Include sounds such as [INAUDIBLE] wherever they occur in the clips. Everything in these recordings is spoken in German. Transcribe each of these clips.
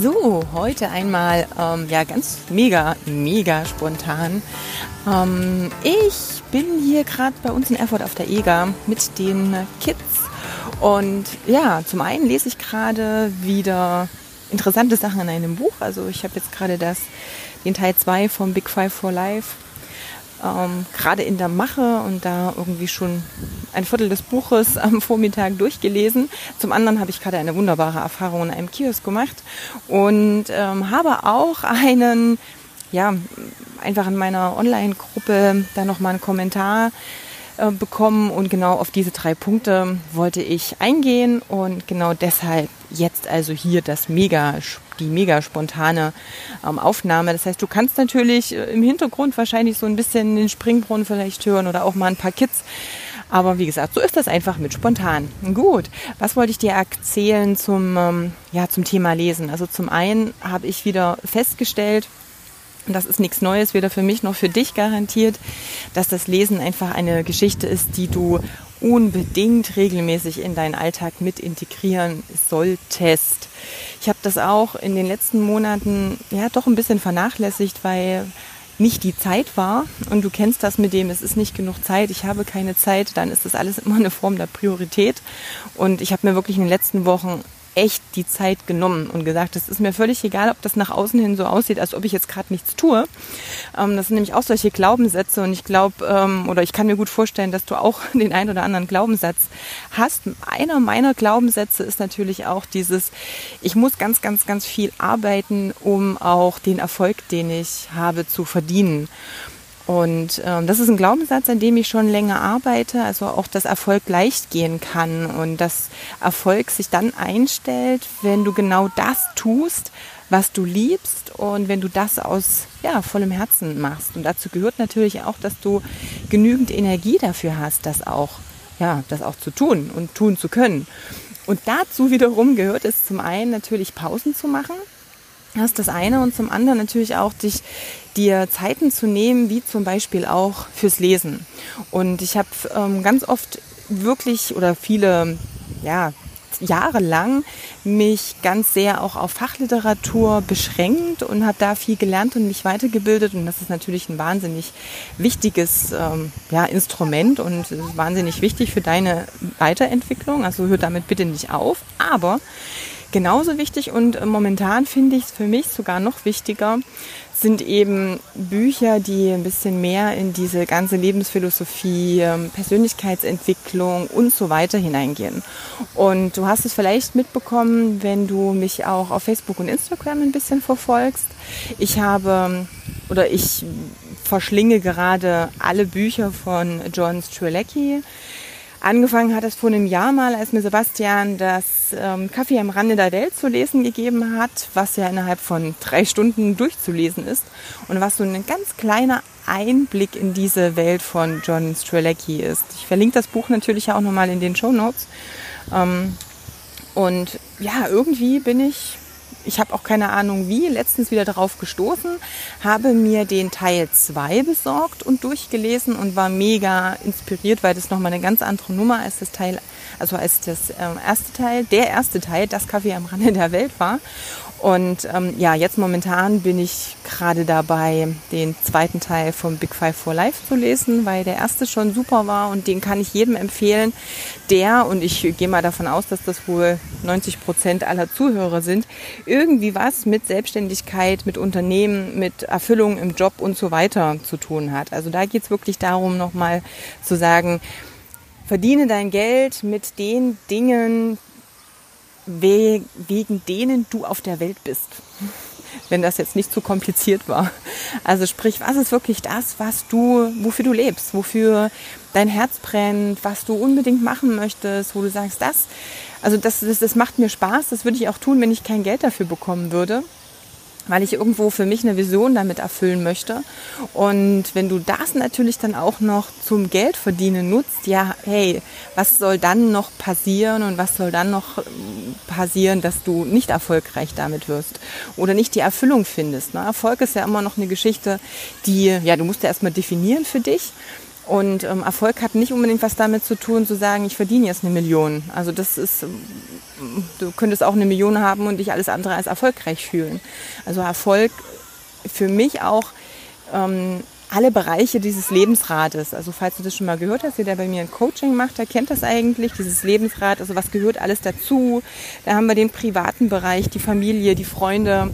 So, heute einmal ähm, ja ganz mega, mega spontan. Ähm, ich bin hier gerade bei uns in Erfurt auf der EGA mit den Kids. Und ja, zum einen lese ich gerade wieder interessante Sachen in einem Buch. Also ich habe jetzt gerade das, den Teil 2 vom Big Five for Life ähm, gerade in der Mache und da irgendwie schon ein Viertel des Buches am Vormittag durchgelesen. Zum anderen habe ich gerade eine wunderbare Erfahrung in einem Kiosk gemacht und ähm, habe auch einen ja, einfach in meiner Online-Gruppe da nochmal einen Kommentar äh, bekommen und genau auf diese drei Punkte wollte ich eingehen und genau deshalb jetzt also hier das mega die mega spontane ähm, Aufnahme. Das heißt, du kannst natürlich äh, im Hintergrund wahrscheinlich so ein bisschen den Springbrunnen vielleicht hören oder auch mal ein paar Kids. Aber wie gesagt, so ist das einfach mit spontan. Gut, was wollte ich dir erzählen zum, ähm, ja, zum Thema Lesen? Also zum einen habe ich wieder festgestellt, das ist nichts Neues, weder für mich noch für dich garantiert, dass das Lesen einfach eine Geschichte ist, die du unbedingt regelmäßig in deinen Alltag mit integrieren solltest. Ich habe das auch in den letzten Monaten ja doch ein bisschen vernachlässigt, weil nicht die Zeit war und du kennst das mit dem, es ist nicht genug Zeit, ich habe keine Zeit, dann ist das alles immer eine Form der Priorität und ich habe mir wirklich in den letzten Wochen echt die Zeit genommen und gesagt, es ist mir völlig egal, ob das nach außen hin so aussieht, als ob ich jetzt gerade nichts tue. Ähm, das sind nämlich auch solche Glaubenssätze und ich glaube, ähm, oder ich kann mir gut vorstellen, dass du auch [LAUGHS] den einen oder anderen Glaubenssatz hast. Einer meiner Glaubenssätze ist natürlich auch dieses, ich muss ganz, ganz, ganz viel arbeiten, um auch den Erfolg, den ich habe, zu verdienen. Und ähm, das ist ein Glaubenssatz, an dem ich schon länger arbeite, also auch, dass Erfolg leicht gehen kann und dass Erfolg sich dann einstellt, wenn du genau das tust, was du liebst und wenn du das aus ja, vollem Herzen machst. Und dazu gehört natürlich auch, dass du genügend Energie dafür hast, das auch, ja, das auch zu tun und tun zu können. Und dazu wiederum gehört es zum einen natürlich Pausen zu machen, das ist das eine und zum anderen natürlich auch dich dir Zeiten zu nehmen, wie zum Beispiel auch fürs Lesen. Und ich habe ähm, ganz oft wirklich oder viele ja, Jahre lang mich ganz sehr auch auf Fachliteratur beschränkt und habe da viel gelernt und mich weitergebildet. Und das ist natürlich ein wahnsinnig wichtiges ähm, ja, Instrument und wahnsinnig wichtig für deine Weiterentwicklung. Also hör damit bitte nicht auf. Aber genauso wichtig und äh, momentan finde ich es für mich sogar noch wichtiger, sind eben Bücher, die ein bisschen mehr in diese ganze Lebensphilosophie, ähm, Persönlichkeitsentwicklung und so weiter hineingehen. Und du hast es vielleicht mitbekommen, wenn du mich auch auf Facebook und Instagram ein bisschen verfolgst. Ich habe oder ich verschlinge gerade alle Bücher von John Strzelecki. Angefangen hat es vor einem Jahr mal, als mir Sebastian das ähm, Kaffee am Rande der Welt zu lesen gegeben hat, was ja innerhalb von drei Stunden durchzulesen ist und was so ein ganz kleiner Einblick in diese Welt von John Strelecki ist. Ich verlinke das Buch natürlich auch nochmal in den Show Notes. Ähm, und ja, irgendwie bin ich ich habe auch keine Ahnung wie, letztens wieder darauf gestoßen, habe mir den Teil 2 besorgt und durchgelesen und war mega inspiriert, weil das nochmal eine ganz andere Nummer als das Teil, also als das ähm, erste Teil, der erste Teil, das Kaffee am Rande der Welt war. Und ähm, ja, jetzt momentan bin ich gerade dabei, den zweiten Teil vom Big Five for Life zu lesen, weil der erste schon super war und den kann ich jedem empfehlen, der, und ich gehe mal davon aus, dass das wohl 90 Prozent aller Zuhörer sind, irgendwie was mit Selbstständigkeit, mit Unternehmen, mit Erfüllung im Job und so weiter zu tun hat. Also da geht es wirklich darum, nochmal zu sagen, verdiene dein Geld mit den Dingen, wegen denen du auf der Welt bist. Wenn das jetzt nicht zu kompliziert war. Also sprich, was ist wirklich das, was du, wofür du lebst, wofür dein Herz brennt, was du unbedingt machen möchtest, wo du sagst, das, also das, das, das macht mir Spaß, das würde ich auch tun, wenn ich kein Geld dafür bekommen würde. Weil ich irgendwo für mich eine Vision damit erfüllen möchte. Und wenn du das natürlich dann auch noch zum Geld verdienen nutzt, ja, hey, was soll dann noch passieren und was soll dann noch ähm, passieren, dass du nicht erfolgreich damit wirst oder nicht die Erfüllung findest. Ne? Erfolg ist ja immer noch eine Geschichte, die, ja, du musst ja erstmal definieren für dich. Und ähm, Erfolg hat nicht unbedingt was damit zu tun, zu sagen, ich verdiene jetzt eine Million. Also das ist, ähm, du könntest auch eine Million haben und dich alles andere als erfolgreich fühlen. Also Erfolg für mich auch ähm, alle Bereiche dieses Lebensrates. Also falls du das schon mal gehört hast, jeder bei mir ein Coaching macht, der kennt das eigentlich, dieses Lebensrad. Also was gehört alles dazu? Da haben wir den privaten Bereich, die Familie, die Freunde,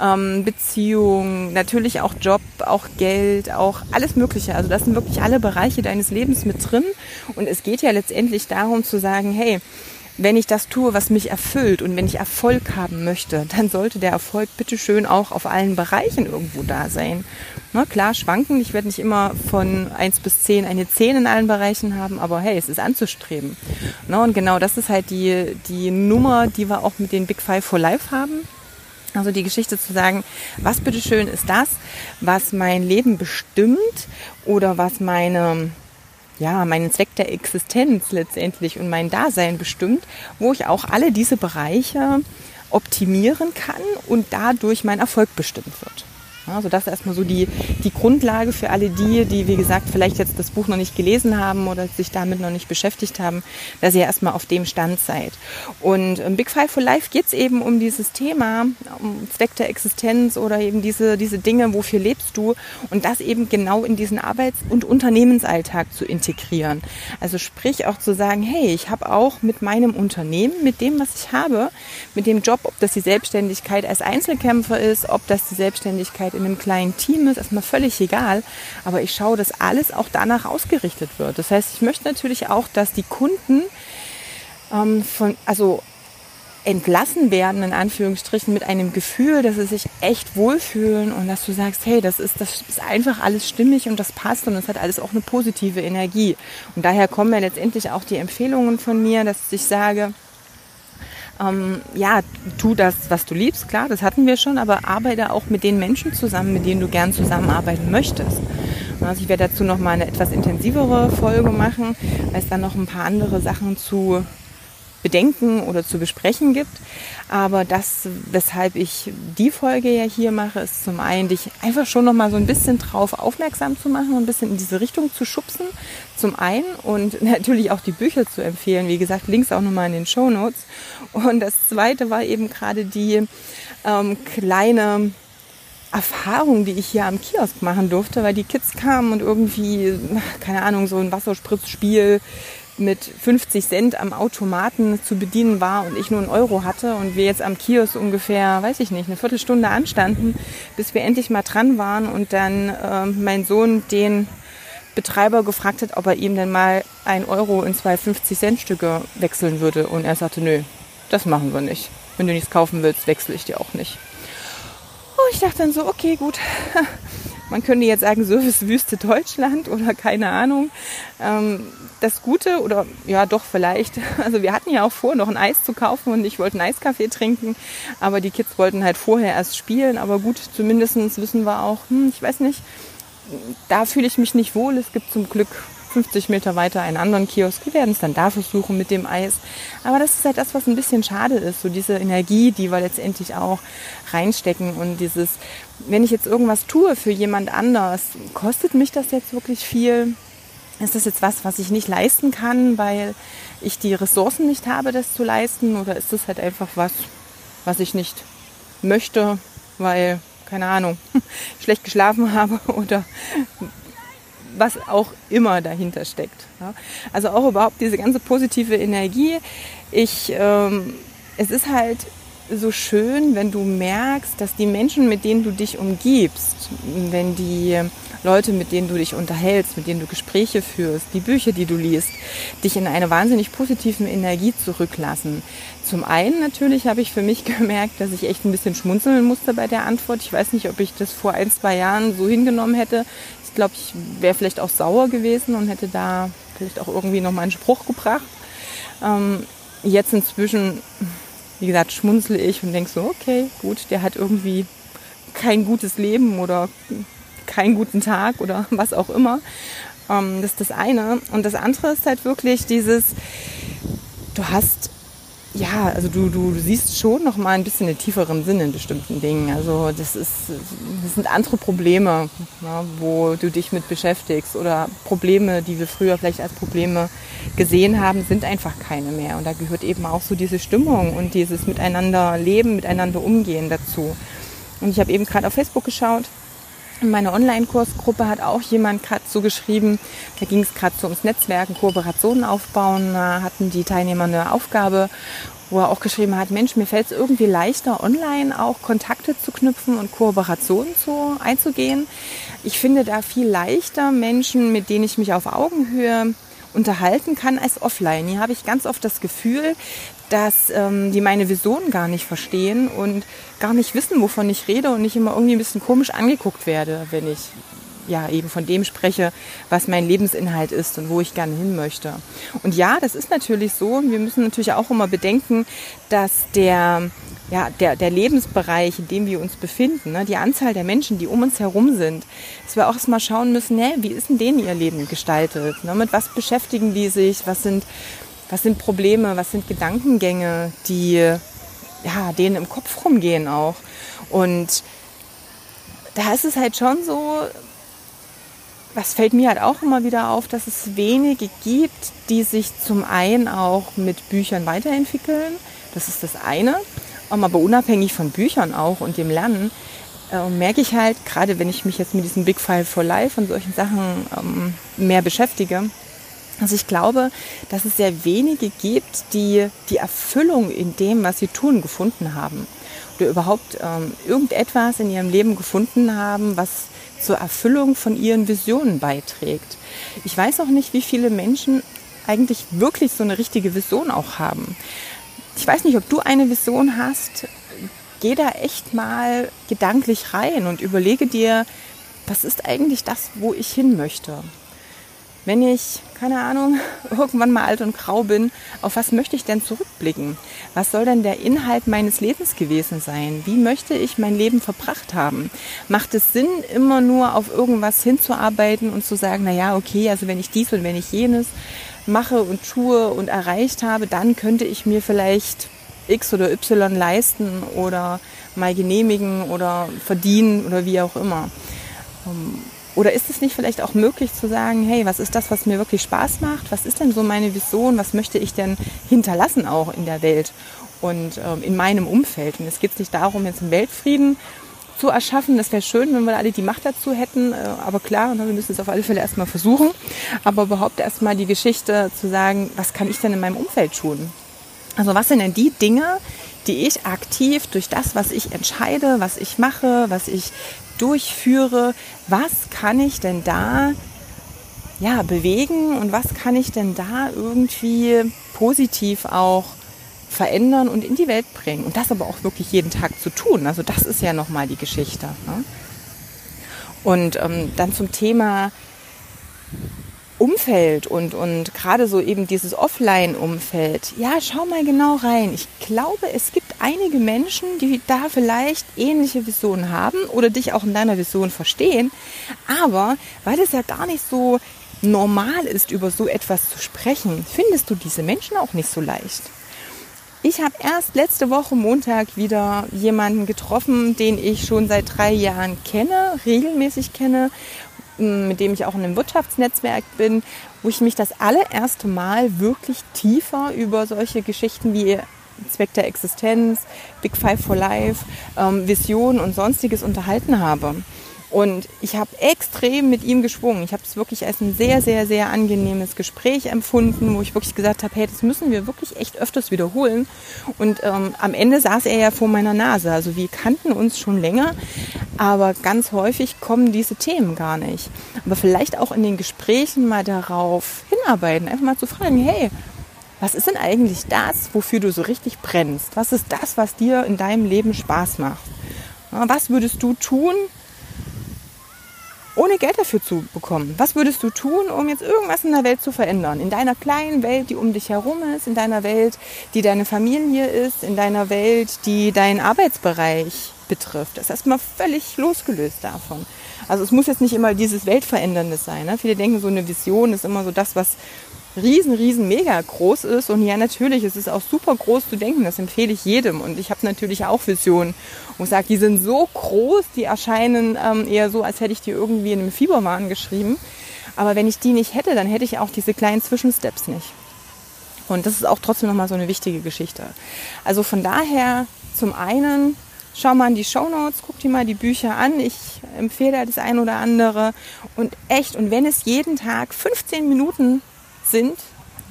ähm, Beziehung, natürlich auch Job, auch Geld, auch alles Mögliche. Also das sind wirklich alle Bereiche deines Lebens mit drin. Und es geht ja letztendlich darum zu sagen, hey, wenn ich das tue, was mich erfüllt und wenn ich Erfolg haben möchte, dann sollte der Erfolg bitteschön auch auf allen Bereichen irgendwo da sein. Na, klar, schwanken. Ich werde nicht immer von 1 bis 10 eine 10 in allen Bereichen haben, aber hey, es ist anzustreben. Na, und genau das ist halt die, die Nummer, die wir auch mit den Big Five for Life haben. Also die Geschichte zu sagen, was bitteschön ist das, was mein Leben bestimmt oder was meine ja, meinen Zweck der Existenz letztendlich und mein Dasein bestimmt, wo ich auch alle diese Bereiche optimieren kann und dadurch mein Erfolg bestimmt wird. Also das ist erstmal so die, die Grundlage für alle die, die, wie gesagt, vielleicht jetzt das Buch noch nicht gelesen haben oder sich damit noch nicht beschäftigt haben, dass ihr erstmal auf dem Stand seid. Und im Big Five for Life geht es eben um dieses Thema, um Zweck der Existenz oder eben diese, diese Dinge, wofür lebst du und das eben genau in diesen Arbeits- und Unternehmensalltag zu integrieren. Also sprich auch zu sagen, hey, ich habe auch mit meinem Unternehmen, mit dem, was ich habe, mit dem Job, ob das die Selbstständigkeit als Einzelkämpfer ist, ob das die Selbstständigkeit in einem kleinen Team ist, erstmal völlig egal. Aber ich schaue, dass alles auch danach ausgerichtet wird. Das heißt, ich möchte natürlich auch, dass die Kunden ähm, von, also entlassen werden, in Anführungsstrichen, mit einem Gefühl, dass sie sich echt wohlfühlen und dass du sagst, hey, das ist, das ist einfach alles stimmig und das passt und das hat alles auch eine positive Energie. Und daher kommen ja letztendlich auch die Empfehlungen von mir, dass ich sage, ähm, ja, tu das, was du liebst, klar, das hatten wir schon, aber arbeite auch mit den Menschen zusammen, mit denen du gern zusammenarbeiten möchtest. Also ich werde dazu noch mal eine etwas intensivere Folge machen, weil es dann noch ein paar andere Sachen zu bedenken oder zu besprechen gibt. Aber das, weshalb ich die Folge ja hier mache, ist zum einen, dich einfach schon noch mal so ein bisschen drauf aufmerksam zu machen und ein bisschen in diese Richtung zu schubsen. Zum einen und [LAUGHS] natürlich auch die Bücher zu empfehlen. Wie gesagt, Links auch noch mal in den Show Notes. Und das zweite war eben gerade die ähm, kleine Erfahrung, die ich hier am Kiosk machen durfte, weil die Kids kamen und irgendwie, keine Ahnung, so ein Wasserspritzspiel mit 50 Cent am Automaten zu bedienen war und ich nur einen Euro hatte und wir jetzt am Kiosk ungefähr, weiß ich nicht, eine Viertelstunde anstanden, bis wir endlich mal dran waren und dann äh, mein Sohn den Betreiber gefragt hat, ob er ihm denn mal ein Euro in zwei 50-Cent-Stücke wechseln würde. Und er sagte, nö, das machen wir nicht. Wenn du nichts kaufen willst, wechsle ich dir auch nicht. Und ich dachte dann so, okay, gut. [LAUGHS] Man könnte jetzt sagen, Servicewüste Deutschland oder keine Ahnung. Ähm, das Gute oder ja doch vielleicht, [LAUGHS] also wir hatten ja auch vor, noch ein Eis zu kaufen und ich wollte einen Eiskaffee trinken, aber die Kids wollten halt vorher erst spielen, aber gut, zumindest wissen wir auch, hm, ich weiß nicht, da fühle ich mich nicht wohl. Es gibt zum Glück 50 Meter weiter einen anderen Kiosk. Wir werden es dann da versuchen mit dem Eis. Aber das ist halt das, was ein bisschen schade ist. So diese Energie, die wir letztendlich auch reinstecken und dieses, wenn ich jetzt irgendwas tue für jemand anders, kostet mich das jetzt wirklich viel? Ist das jetzt was, was ich nicht leisten kann, weil ich die Ressourcen nicht habe, das zu leisten? Oder ist das halt einfach was, was ich nicht möchte, weil, keine Ahnung, [LAUGHS] schlecht geschlafen [LAUGHS] habe oder was auch immer dahinter steckt. Also auch überhaupt diese ganze positive Energie. Ich, ähm, es ist halt so schön, wenn du merkst, dass die Menschen, mit denen du dich umgibst, wenn die Leute, mit denen du dich unterhältst, mit denen du Gespräche führst, die Bücher, die du liest, dich in eine wahnsinnig positiven Energie zurücklassen. Zum einen natürlich habe ich für mich [LAUGHS] gemerkt, dass ich echt ein bisschen schmunzeln musste bei der Antwort. Ich weiß nicht, ob ich das vor ein, zwei Jahren so hingenommen hätte. Ich glaube, ich wäre vielleicht auch sauer gewesen und hätte da vielleicht auch irgendwie nochmal einen Spruch gebracht. Ähm, jetzt inzwischen wie gesagt, schmunzle ich und denke so, okay, gut, der hat irgendwie kein gutes Leben oder keinen guten Tag oder [LAUGHS] was auch immer. Ähm, das ist das eine. Und das andere ist halt wirklich dieses, du hast ja, also du, du, siehst schon noch mal ein bisschen den tieferen Sinn in bestimmten Dingen. Also das ist, das sind andere Probleme, ja, wo du dich mit beschäftigst oder Probleme, die wir früher vielleicht als Probleme gesehen haben, sind einfach keine mehr. Und da gehört eben auch so diese Stimmung und dieses Miteinander leben, miteinander umgehen dazu. Und ich habe eben gerade auf Facebook geschaut. In meiner Online-Kursgruppe hat auch jemand gerade so geschrieben, da ging es gerade so ums Netzwerken, Kooperationen aufbauen, da hatten die Teilnehmer eine Aufgabe, wo er auch geschrieben hat, Mensch, mir fällt es irgendwie leichter, online auch Kontakte zu knüpfen und Kooperationen zu, einzugehen. Ich finde da viel leichter Menschen, mit denen ich mich auf Augenhöhe unterhalten kann als offline. Hier habe ich ganz oft das Gefühl, dass ähm, die meine Vision gar nicht verstehen und gar nicht wissen, wovon ich rede und ich immer irgendwie ein bisschen komisch angeguckt werde, wenn ich ja eben von dem spreche, was mein Lebensinhalt ist und wo ich gerne hin möchte. Und ja, das ist natürlich so. Wir müssen natürlich auch immer bedenken, dass der ja, der, der Lebensbereich, in dem wir uns befinden, ne, die Anzahl der Menschen, die um uns herum sind, dass wir auch erstmal schauen müssen, ne, wie ist denn denen ihr Leben gestaltet? Ne, mit was beschäftigen die sich? Was sind was sind Probleme, was sind Gedankengänge, die ja, denen im Kopf rumgehen auch. Und da ist es halt schon so, was fällt mir halt auch immer wieder auf, dass es wenige gibt, die sich zum einen auch mit Büchern weiterentwickeln. Das ist das eine. Aber unabhängig von Büchern auch und dem Lernen, äh, merke ich halt, gerade wenn ich mich jetzt mit diesem Big Five for Life und solchen Sachen ähm, mehr beschäftige, also ich glaube, dass es sehr wenige gibt, die die Erfüllung in dem, was sie tun, gefunden haben. Oder überhaupt ähm, irgendetwas in ihrem Leben gefunden haben, was zur Erfüllung von ihren Visionen beiträgt. Ich weiß auch nicht, wie viele Menschen eigentlich wirklich so eine richtige Vision auch haben. Ich weiß nicht, ob du eine Vision hast. Geh da echt mal gedanklich rein und überlege dir, was ist eigentlich das, wo ich hin möchte? wenn ich, keine Ahnung, [LAUGHS] irgendwann mal alt und grau bin, auf was möchte ich denn zurückblicken? Was soll denn der Inhalt meines Lebens gewesen sein? Wie möchte ich mein Leben verbracht haben? Macht es Sinn, immer nur auf irgendwas hinzuarbeiten und zu sagen, na ja, okay, also wenn ich dies und wenn ich jenes mache und tue und erreicht habe, dann könnte ich mir vielleicht X oder Y leisten oder mal genehmigen oder verdienen oder wie auch immer. Oder ist es nicht vielleicht auch möglich zu sagen, hey, was ist das, was mir wirklich Spaß macht? Was ist denn so meine Vision? Was möchte ich denn hinterlassen auch in der Welt und ähm, in meinem Umfeld? Und es geht nicht darum, jetzt einen Weltfrieden zu erschaffen. Das wäre schön, wenn wir alle die Macht dazu hätten. Äh, aber klar, ne, wir müssen es auf alle Fälle erstmal versuchen. Aber überhaupt erstmal die Geschichte zu sagen, was kann ich denn in meinem Umfeld tun? Also was sind denn die Dinge, die ich aktiv durch das, was ich entscheide, was ich mache, was ich durchführe, was kann ich denn da ja, bewegen und was kann ich denn da irgendwie positiv auch verändern und in die Welt bringen. Und das aber auch wirklich jeden Tag zu tun. Also das ist ja nochmal die Geschichte. Ne? Und ähm, dann zum Thema Umfeld und, und gerade so eben dieses Offline-Umfeld. Ja, schau mal genau rein. Ich glaube, es gibt einige Menschen, die da vielleicht ähnliche Visionen haben oder dich auch in deiner Vision verstehen. Aber weil es ja gar nicht so normal ist, über so etwas zu sprechen, findest du diese Menschen auch nicht so leicht. Ich habe erst letzte Woche Montag wieder jemanden getroffen, den ich schon seit drei Jahren kenne, regelmäßig kenne mit dem ich auch in einem Wirtschaftsnetzwerk bin, wo ich mich das allererste Mal wirklich tiefer über solche Geschichten wie Zweck der Existenz, Big Five for Life, ähm, Vision und sonstiges unterhalten habe. Und ich habe extrem mit ihm geschwungen. Ich habe es wirklich als ein sehr, sehr, sehr angenehmes Gespräch empfunden, wo ich wirklich gesagt habe, hey, das müssen wir wirklich echt öfters wiederholen. Und ähm, am Ende saß er ja vor meiner Nase. Also wir kannten uns schon länger, aber ganz häufig kommen diese Themen gar nicht. Aber vielleicht auch in den Gesprächen mal darauf hinarbeiten, einfach mal zu fragen, hey, was ist denn eigentlich das, wofür du so richtig brennst? Was ist das, was dir in deinem Leben Spaß macht? Was würdest du tun, ohne Geld dafür zu bekommen. Was würdest du tun, um jetzt irgendwas in der Welt zu verändern? In deiner kleinen Welt, die um dich herum ist, in deiner Welt, die deine Familie ist, in deiner Welt, die dein Arbeitsbereich betrifft. Das ist erstmal völlig losgelöst davon. Also es muss jetzt nicht immer dieses Weltverändernde sein. Ne? Viele denken, so eine Vision ist immer so das, was riesen, riesen, mega groß ist. Und ja, natürlich, es ist auch super groß zu denken. Das empfehle ich jedem. Und ich habe natürlich auch Visionen, ich sage, die sind so groß, die erscheinen ähm, eher so, als hätte ich die irgendwie in einem Fieberwahn geschrieben. Aber wenn ich die nicht hätte, dann hätte ich auch diese kleinen Zwischensteps nicht. Und das ist auch trotzdem nochmal so eine wichtige Geschichte. Also von daher zum einen, schau mal in die Show Notes, guck dir mal die Bücher an. Ich empfehle das ein oder andere. Und echt, und wenn es jeden Tag 15 Minuten sind,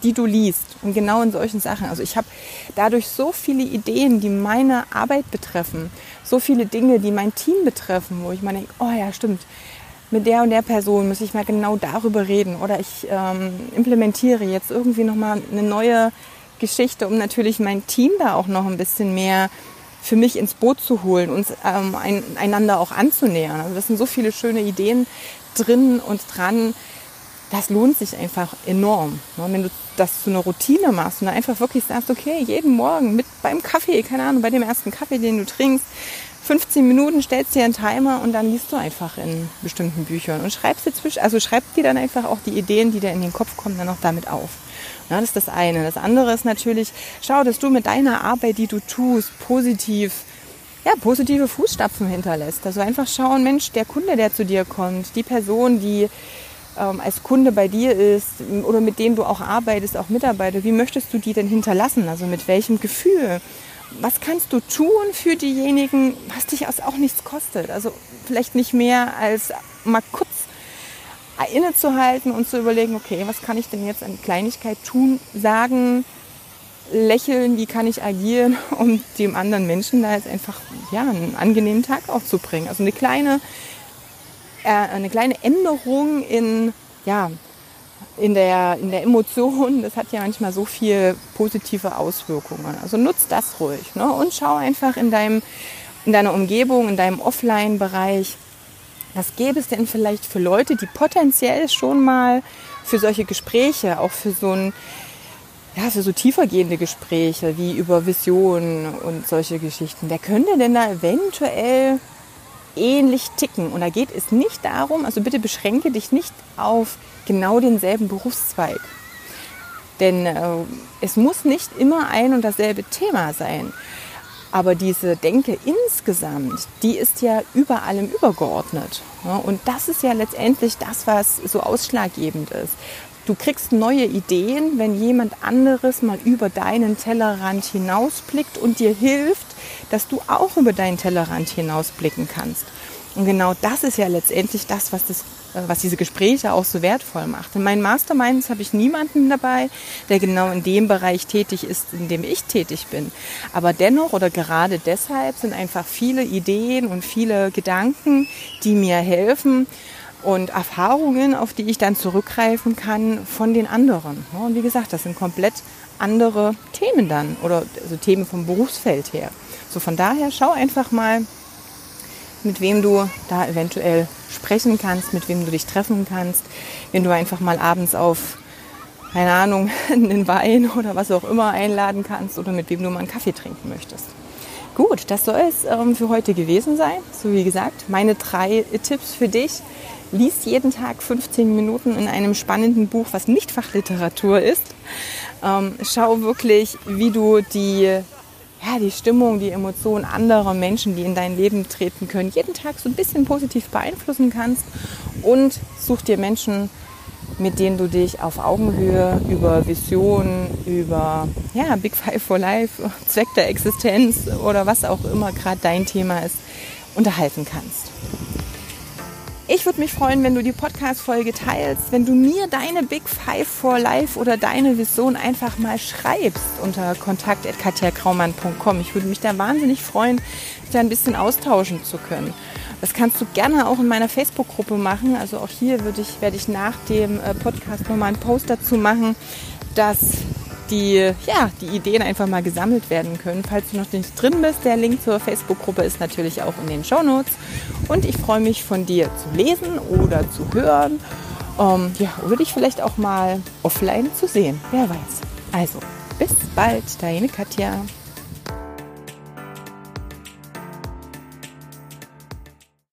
die du liest. Und genau in solchen Sachen. Also ich habe dadurch so viele Ideen, die meine Arbeit betreffen. So viele Dinge, die mein Team betreffen, wo ich mal denke, oh ja, stimmt mit der und der Person muss ich mal genau darüber reden oder ich ähm, implementiere jetzt irgendwie nochmal eine neue Geschichte, um natürlich mein Team da auch noch ein bisschen mehr für mich ins Boot zu holen, uns ähm, ein, einander auch anzunähern. Also das sind so viele schöne Ideen drin und dran. Das lohnt sich einfach enorm. Ne? Wenn du das zu einer Routine machst und einfach wirklich sagst, okay, jeden Morgen mit beim Kaffee, keine Ahnung, bei dem ersten Kaffee, den du trinkst, 15 Minuten stellst dir einen Timer und dann liest du einfach in bestimmten Büchern und schreibst dir zwischen, also schreib dir dann einfach auch die Ideen, die dir in den Kopf kommen, dann auch damit auf. Ja, das ist das eine. Das andere ist natürlich, schau, dass du mit deiner Arbeit, die du tust, positiv, ja, positive Fußstapfen hinterlässt. Also einfach schauen, Mensch, der Kunde, der zu dir kommt, die Person, die ähm, als Kunde bei dir ist oder mit dem du auch arbeitest, auch Mitarbeiter, wie möchtest du die denn hinterlassen? Also mit welchem Gefühl? was kannst du tun für diejenigen, was dich auch nichts kostet? Also vielleicht nicht mehr als mal kurz innezuhalten und zu überlegen, okay, was kann ich denn jetzt an Kleinigkeit tun, sagen, lächeln, wie kann ich agieren, [LAUGHS] um dem anderen Menschen da jetzt einfach ja, einen angenehmen Tag auch zu bringen. Also eine kleine, eine kleine Änderung in ja, in der, in der Emotion, das hat ja manchmal so viel positive Auswirkungen. Also nutz das ruhig ne? und schau einfach in, deinem, in deiner Umgebung, in deinem Offline-Bereich, was gäbe es denn vielleicht für Leute, die potenziell schon mal für solche Gespräche, auch für so ein ja, für so tiefergehende Gespräche wie über Visionen und solche Geschichten. Wer könnte denn da eventuell ähnlich ticken? Und da geht es nicht darum, also bitte beschränke dich nicht auf genau denselben Berufszweig. Denn äh, es muss nicht immer ein und dasselbe Thema sein. Aber diese Denke insgesamt, die ist ja über allem übergeordnet. Und das ist ja letztendlich das, was so ausschlaggebend ist. Du kriegst neue Ideen, wenn jemand anderes mal über deinen Tellerrand hinausblickt und dir hilft, dass du auch über deinen Tellerrand hinausblicken kannst. Und genau das ist ja letztendlich das, was das äh, was diese Gespräche auch so wertvoll macht. In meinen Masterminds habe ich niemanden dabei, der genau in dem Bereich tätig ist, in dem ich tätig bin. Aber dennoch oder gerade deshalb sind einfach viele Ideen und viele Gedanken, die mir helfen und Erfahrungen, auf die ich dann zurückgreifen kann von den anderen. Und wie gesagt, das sind komplett andere Themen dann oder also Themen vom Berufsfeld her. So von daher schau einfach mal, mit wem du da eventuell sprechen kannst, mit wem du dich treffen kannst, wenn du einfach mal abends auf, keine Ahnung, [LAUGHS] einen Wein oder was auch immer einladen kannst oder mit wem du mal einen Kaffee trinken möchtest. Gut, das soll es ähm, für heute gewesen sein. So wie gesagt, meine drei Tipps für dich. Lies jeden Tag 15 Minuten in einem spannenden Buch, was nicht Fachliteratur ist. Ähm, schau wirklich, wie du die ja, die Stimmung, die Emotionen anderer Menschen, die in dein Leben treten können, jeden Tag so ein bisschen positiv beeinflussen kannst und such dir Menschen, mit denen du dich auf Augenhöhe über Visionen, über ja, Big Five for Life, [LAUGHS] Zweck der Existenz oder was auch immer gerade dein Thema ist, unterhalten kannst. Ich würde mich freuen, wenn du die Podcast-Folge teilst, wenn du mir deine Big Five for Life oder deine Vision einfach mal schreibst unter kontakt.katjakraumann.com. Ich würde mich da wahnsinnig freuen, dich da ein bisschen austauschen zu können. Das kannst du gerne auch in meiner Facebook-Gruppe machen. Also auch hier ich, werde ich nach dem äh, Podcast nochmal einen Post dazu machen, dass die, ja, die Ideen einfach mal gesammelt werden können. Falls du noch nicht drin bist, der Link zur Facebook-Gruppe ist natürlich auch in den Show Notes. Und ich freue mich von dir zu lesen oder zu hören. Ähm, ja, oder dich vielleicht auch mal offline zu sehen. Wer weiß. Also, bis bald, deine Katja.